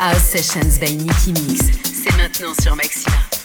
House Sessions by Nicky Mix. C'est maintenant sur Maxima.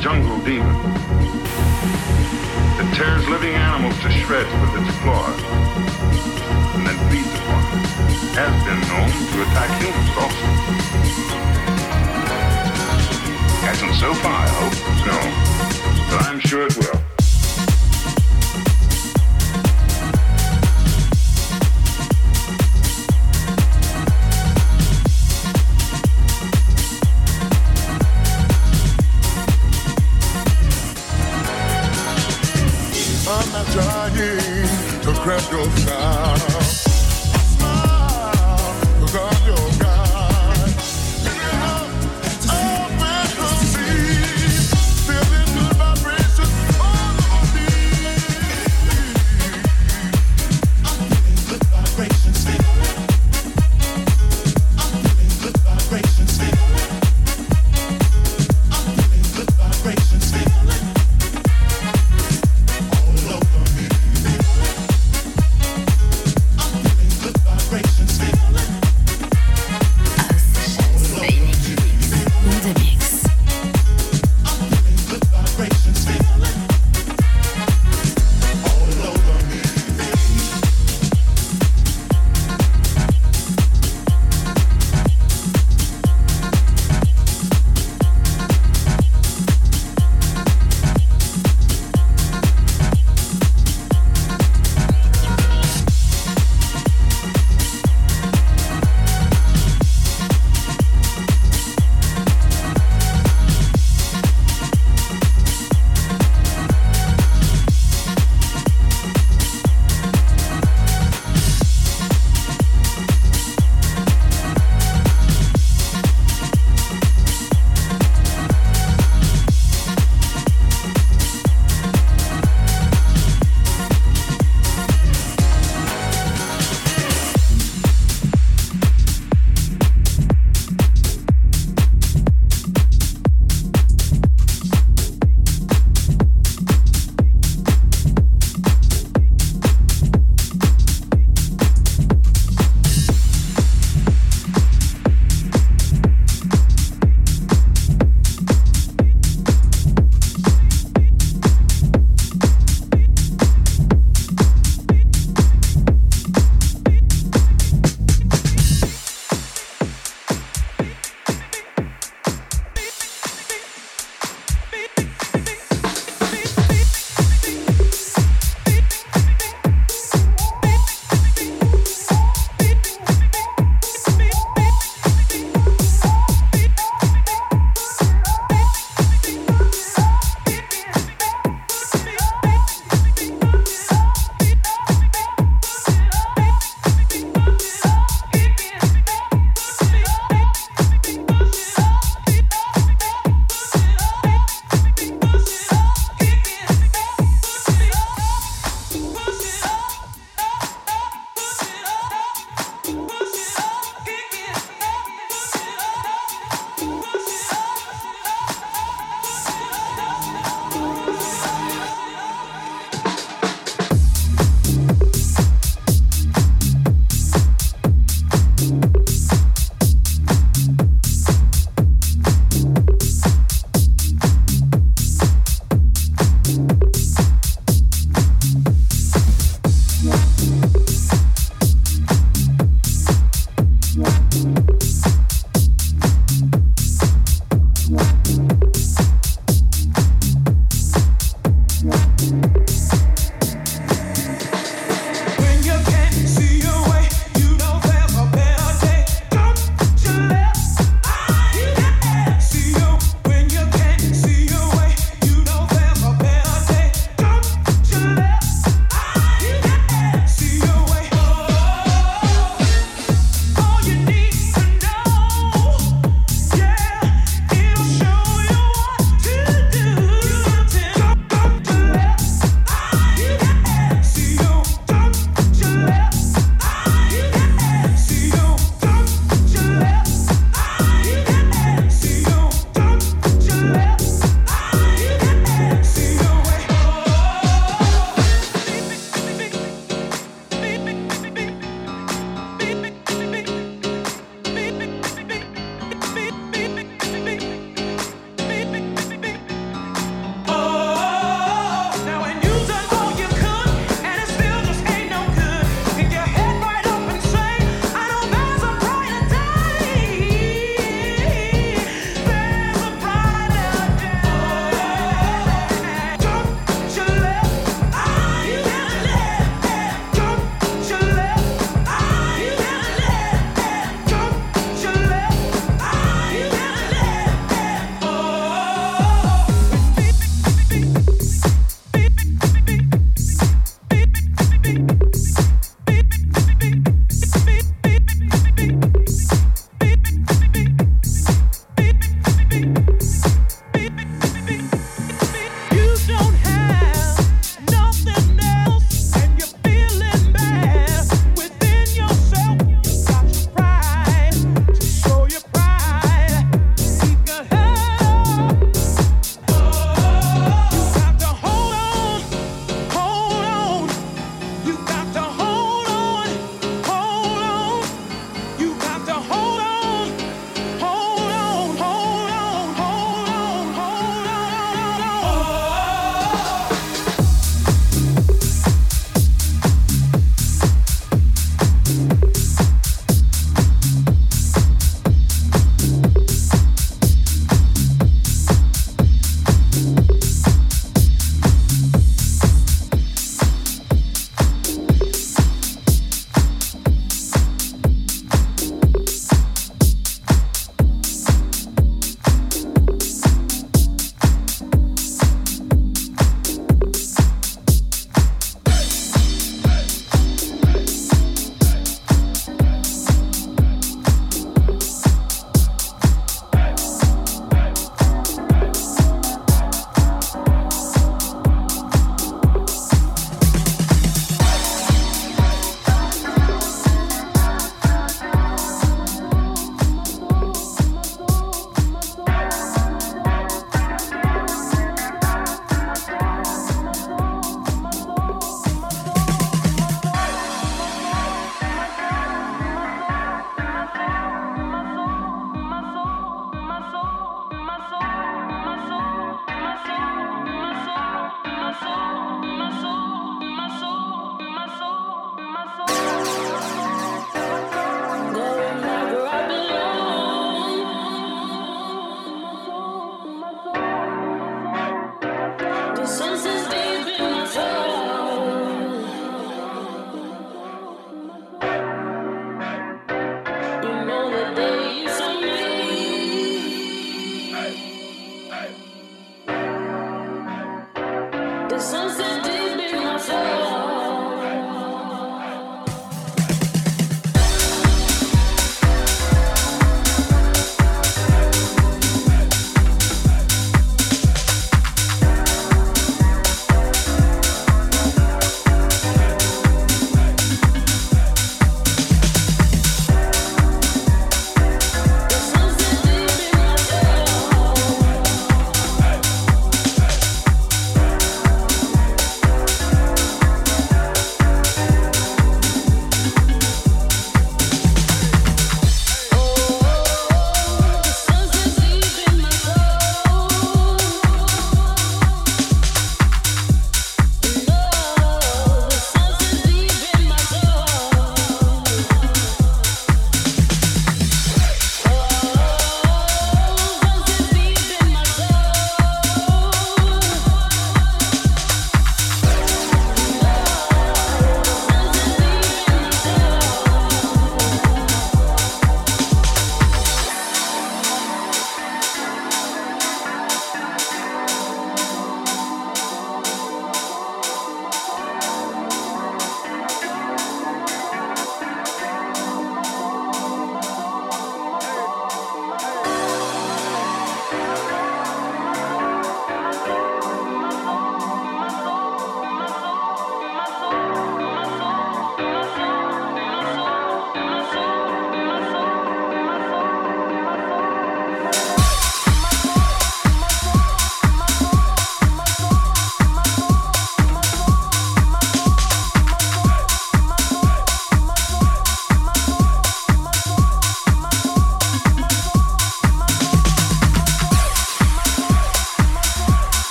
Jungle demon. that tears living animals to shreds with its claws and then feeds upon them. Has been known to attack humans also. Hasn't so far, I hope. No. But I'm sure it will. grab your.